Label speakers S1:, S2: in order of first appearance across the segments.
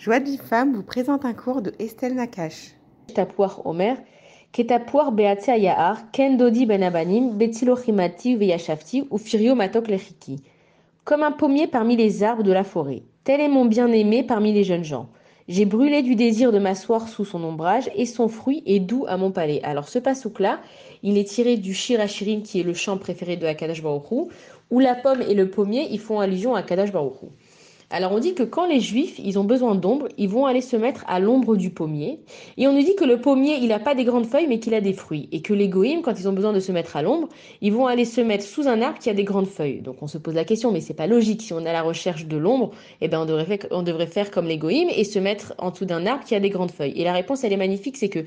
S1: Joie de vous présente un cours de Estelle Nakache.
S2: Omer, Yahar, ou Firio Matok. Comme un pommier parmi les arbres de la forêt, tel est mon bien-aimé parmi les jeunes gens. J'ai brûlé du désir de m'asseoir sous son ombrage et son fruit est doux à mon palais. Alors ce pasouk-là, il est tiré du Shirachirim qui est le chant préféré de Akadash Baruch où la pomme et le pommier, ils font allusion à Akadash Baruch alors on dit que quand les juifs, ils ont besoin d'ombre, ils vont aller se mettre à l'ombre du pommier. Et on nous dit que le pommier, il n'a pas des grandes feuilles, mais qu'il a des fruits. Et que les quand ils ont besoin de se mettre à l'ombre, ils vont aller se mettre sous un arbre qui a des grandes feuilles. Donc on se pose la question, mais c'est pas logique. Si on à la recherche de l'ombre, eh ben on devrait, faire, on devrait faire comme les et se mettre en dessous d'un arbre qui a des grandes feuilles. Et la réponse, elle est magnifique, c'est que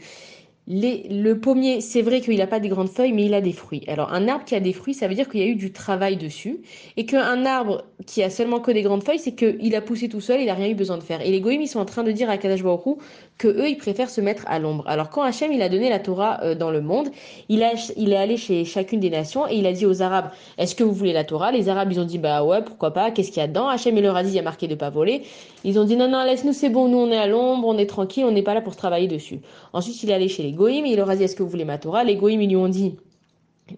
S2: le pommier, c'est vrai qu'il n'a pas des grandes feuilles, mais il a des fruits. Alors, un arbre qui a des fruits, ça veut dire qu'il y a eu du travail dessus. Et qu'un arbre qui a seulement que des grandes feuilles, c'est qu'il a poussé tout seul, il n'a rien eu besoin de faire. Et les goïms, ils sont en train de dire à Kadash Baruch que eux, ils préfèrent se mettre à l'ombre. Alors, quand Hachem, il a donné la Torah euh, dans le monde, il, est allé chez chacune des nations et il a dit aux Arabes, est-ce que vous voulez la Torah? Les Arabes, ils ont dit, bah ouais, pourquoi pas, qu'est-ce qu'il y a dedans? Hachem, il leur a dit, il y a marqué de pas voler. Ils ont dit, non, non, laisse-nous, c'est bon, nous, on est à l'ombre, on est tranquille, on n'est pas là pour travailler dessus. Ensuite, il est allé chez les goïms, il leur a dit, est-ce que vous voulez ma Torah? Les goïms, ils lui ont dit,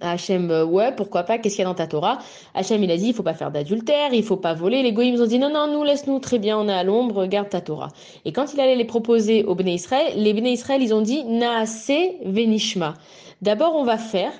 S2: Hachem, euh, ouais, pourquoi pas, qu'est-ce qu'il y a dans ta Torah? Hachem, il a dit, il faut pas faire d'adultère, il faut pas voler. Les goïms ont dit, non, non, nous, laisse-nous, très bien, on est à l'ombre, garde ta Torah. Et quand il allait les proposer au Béné Israël, les Béné Israël, ils ont dit, naase venishma. D'abord, on va faire,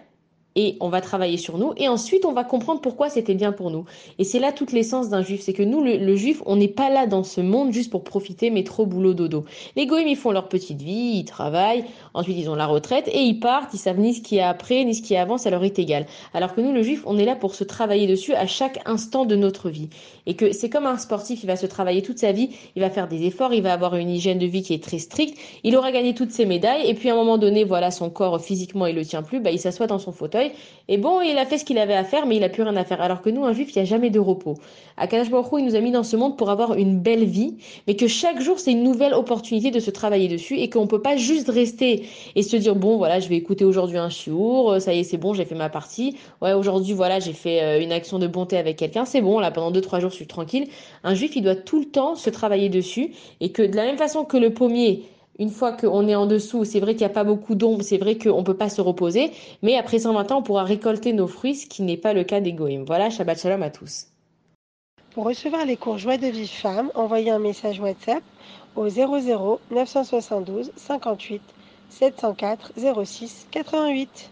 S2: et on va travailler sur nous et ensuite on va comprendre pourquoi c'était bien pour nous. Et c'est là toute l'essence d'un juif, c'est que nous le, juif, on n'est pas là dans ce monde juste pour profiter mais trop boulot dodo. Les goïms ils font leur petite vie, ils travaillent, ensuite ils ont la retraite et ils partent, ils savent ni ce qui est après ni ce qui est avant, ça leur est égal. Alors que nous le juif, on est là pour se travailler dessus à chaque instant de notre vie. Et que c'est comme un sportif, il va se travailler toute sa vie, il va faire des efforts, il va avoir une hygiène de vie qui est très stricte, il aura gagné toutes ses médailles et puis à un moment donné, voilà, son corps physiquement il le tient plus, bah il s'assoit dans son fauteuil et bon, il a fait ce qu'il avait à faire, mais il a plus rien à faire. Alors que nous, un juif, il n'y a jamais de repos. Akash Baruch il nous a mis dans ce monde pour avoir une belle vie, mais que chaque jour, c'est une nouvelle opportunité de se travailler dessus et qu'on peut pas juste rester et se dire, bon, voilà, je vais écouter aujourd'hui un chiour, ça y est, c'est bon, j'ai fait ma partie. Ouais, aujourd'hui, voilà, j'ai fait euh, une action de bonté avec quelqu'un, c'est bon, là, pendant deux, trois jours, je suis tranquille. Un juif, il doit tout le temps se travailler dessus et que de la même façon que le pommier, une fois qu'on est en dessous, c'est vrai qu'il n'y a pas beaucoup d'ombre, c'est vrai qu'on ne peut pas se reposer, mais après 120 ans, on pourra récolter nos fruits, ce qui n'est pas le cas des Goïm. Voilà, Shabbat Shalom à tous.
S1: Pour recevoir les cours Joie de vie femme, envoyez un message WhatsApp au 00 972 58 704 06 88.